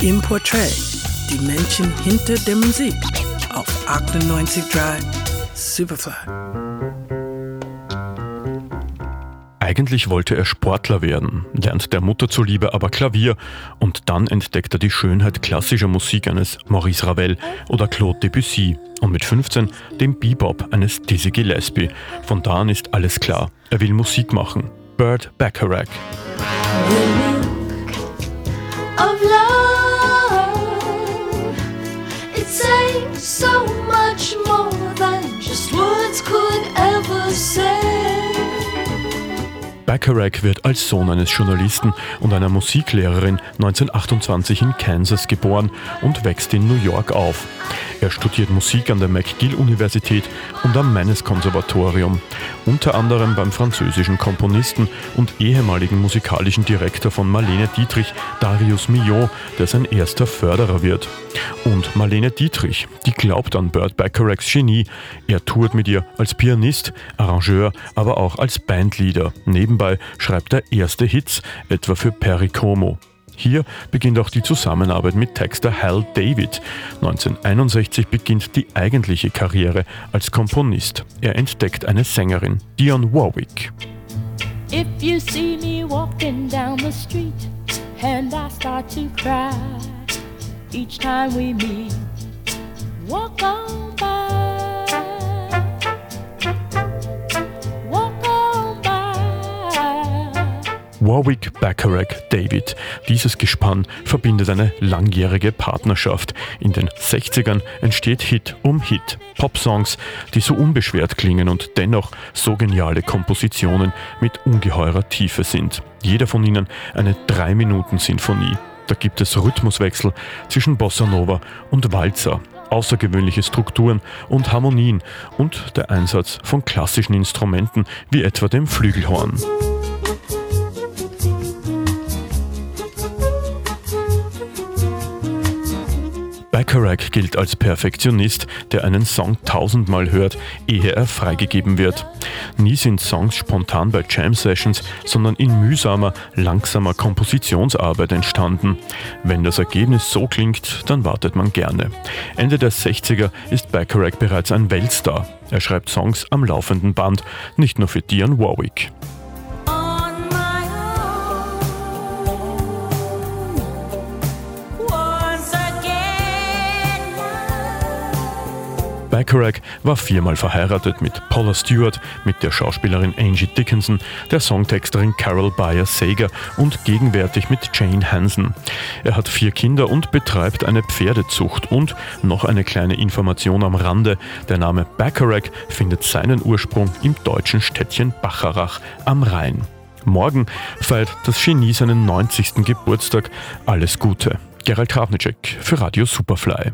Im Portrait, die Menschen hinter der Musik auf 98.3 Superfly. Eigentlich wollte er Sportler werden, lernt der Mutter zuliebe aber Klavier und dann entdeckt er die Schönheit klassischer Musik eines Maurice Ravel oder Claude Debussy und mit 15 den Bebop eines Dizzy Gillespie. Von da an ist alles klar, er will Musik machen. Burt Bacharach. Bacharach wird als Sohn eines Journalisten und einer Musiklehrerin 1928 in Kansas geboren und wächst in New York auf. Er studiert Musik an der McGill-Universität und am Mannes-Konservatorium, unter anderem beim französischen Komponisten und ehemaligen musikalischen Direktor von Marlene Dietrich, Darius Milhaud, der sein erster Förderer wird. Und Marlene Dietrich, die glaubt an Burt Bacharachs Genie. Er tourt mit ihr als Pianist, Arrangeur, aber auch als Bandleader. Nebenbei schreibt er erste Hits, etwa für Perry Como. Hier beginnt auch die Zusammenarbeit mit Texter Hal David. 1961 beginnt die eigentliche Karriere als Komponist. Er entdeckt eine Sängerin, Dionne Warwick. If you see me walking down the street and I start to cry each time we meet, walk on by. Walk on by. Warwick Bacharach David. Dieses Gespann verbindet eine langjährige Partnerschaft. In den 60ern entsteht Hit um Hit. Popsongs, die so unbeschwert klingen und dennoch so geniale Kompositionen mit ungeheurer Tiefe sind. Jeder von ihnen eine 3-Minuten-Sinfonie. Da gibt es Rhythmuswechsel zwischen Bossa Nova und Walzer, außergewöhnliche Strukturen und Harmonien und der Einsatz von klassischen Instrumenten wie etwa dem Flügelhorn. Bacharach gilt als Perfektionist, der einen Song tausendmal hört, ehe er freigegeben wird. Nie sind Songs spontan bei Jam Sessions, sondern in mühsamer, langsamer Kompositionsarbeit entstanden. Wenn das Ergebnis so klingt, dann wartet man gerne. Ende der 60er ist Bacharach bereits ein Weltstar. Er schreibt Songs am laufenden Band, nicht nur für Dionne Warwick. Bacharach war viermal verheiratet mit Paula Stewart, mit der Schauspielerin Angie Dickinson, der Songtexterin Carol Bayer Sager und gegenwärtig mit Jane Hansen. Er hat vier Kinder und betreibt eine Pferdezucht. Und noch eine kleine Information am Rande: Der Name Bacharach findet seinen Ursprung im deutschen Städtchen Bacharach am Rhein. Morgen feiert das Genie seinen 90. Geburtstag. Alles Gute. Gerald Krabnicek für Radio Superfly.